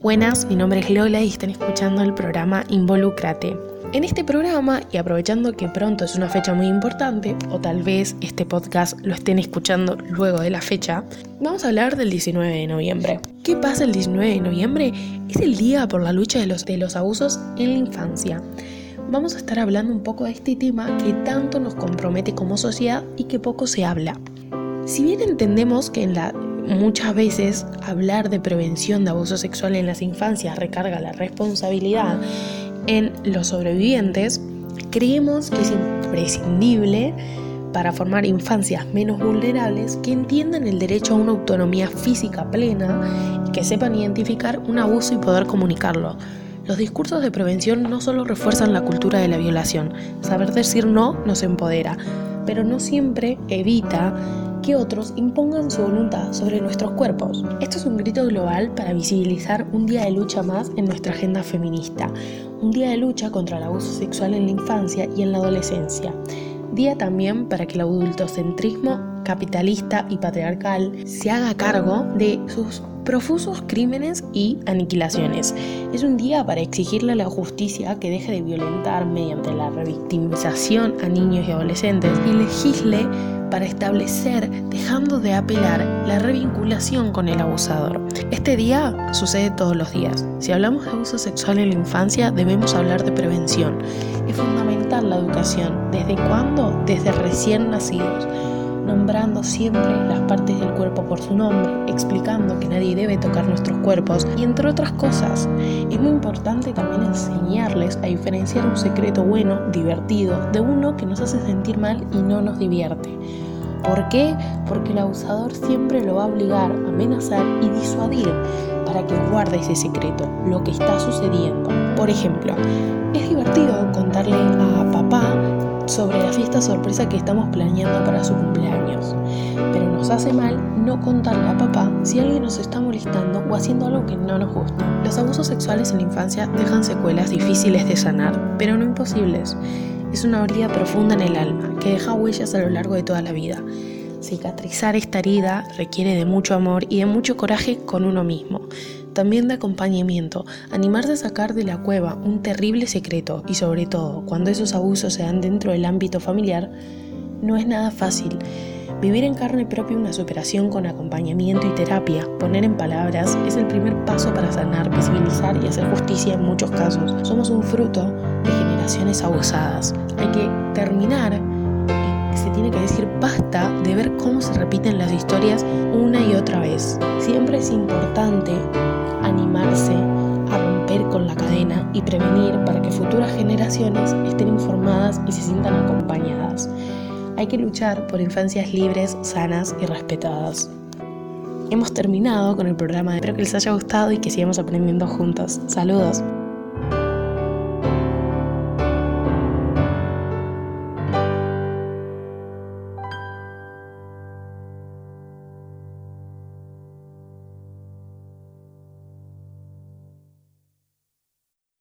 Buenas, mi nombre es Lola y están escuchando el programa Involucrate. En este programa, y aprovechando que pronto es una fecha muy importante, o tal vez este podcast lo estén escuchando luego de la fecha, vamos a hablar del 19 de noviembre. ¿Qué pasa el 19 de noviembre? Es el día por la lucha de los, de los abusos en la infancia. Vamos a estar hablando un poco de este tema que tanto nos compromete como sociedad y que poco se habla. Si bien entendemos que en la muchas veces hablar de prevención de abuso sexual en las infancias recarga la responsabilidad en los sobrevivientes, creemos que es imprescindible para formar infancias menos vulnerables que entiendan el derecho a una autonomía física plena y que sepan identificar un abuso y poder comunicarlo. Los discursos de prevención no solo refuerzan la cultura de la violación, saber decir no nos empodera, pero no siempre evita que otros impongan su voluntad sobre nuestros cuerpos. Esto es un grito global para visibilizar un día de lucha más en nuestra agenda feminista, un día de lucha contra el abuso sexual en la infancia y en la adolescencia. Día también para que el adultocentrismo capitalista y patriarcal se haga cargo de sus profusos crímenes y aniquilaciones. Es un día para exigirle a la justicia que deje de violentar mediante la revictimización a niños y adolescentes y legisle para establecer, dejando de apelar, la revinculación con el abusador. Este día sucede todos los días. Si hablamos de abuso sexual en la infancia, debemos hablar de prevención. Es fundamental la educación. ¿Desde cuándo? Desde recién nacidos nombrando siempre las partes del cuerpo por su nombre, explicando que nadie debe tocar nuestros cuerpos y entre otras cosas. Es muy importante también enseñarles a diferenciar un secreto bueno, divertido, de uno que nos hace sentir mal y no nos divierte. ¿Por qué? Porque el abusador siempre lo va a obligar, amenazar y disuadir para que guarde ese secreto, lo que está sucediendo. Por ejemplo, es divertido sobre la fiesta sorpresa que estamos planeando para su cumpleaños. Pero nos hace mal no contarle a papá si alguien nos está molestando o haciendo algo que no nos gusta. Los abusos sexuales en la infancia dejan secuelas difíciles de sanar, pero no imposibles. Es una herida profunda en el alma que deja huellas a lo largo de toda la vida. Cicatrizar esta herida requiere de mucho amor y de mucho coraje con uno mismo también de acompañamiento, animarse a sacar de la cueva un terrible secreto y sobre todo cuando esos abusos se dan dentro del ámbito familiar, no es nada fácil. Vivir en carne propia una superación con acompañamiento y terapia, poner en palabras, es el primer paso para sanar, visibilizar y hacer justicia en muchos casos. Somos un fruto de generaciones abusadas. Hay que terminar se tiene que decir basta de ver cómo se repiten las historias una y otra vez. Siempre es importante animarse a romper con la cadena y prevenir para que futuras generaciones estén informadas y se sientan acompañadas. Hay que luchar por infancias libres, sanas y respetadas. Hemos terminado con el programa. Espero que les haya gustado y que sigamos aprendiendo juntos. Saludos.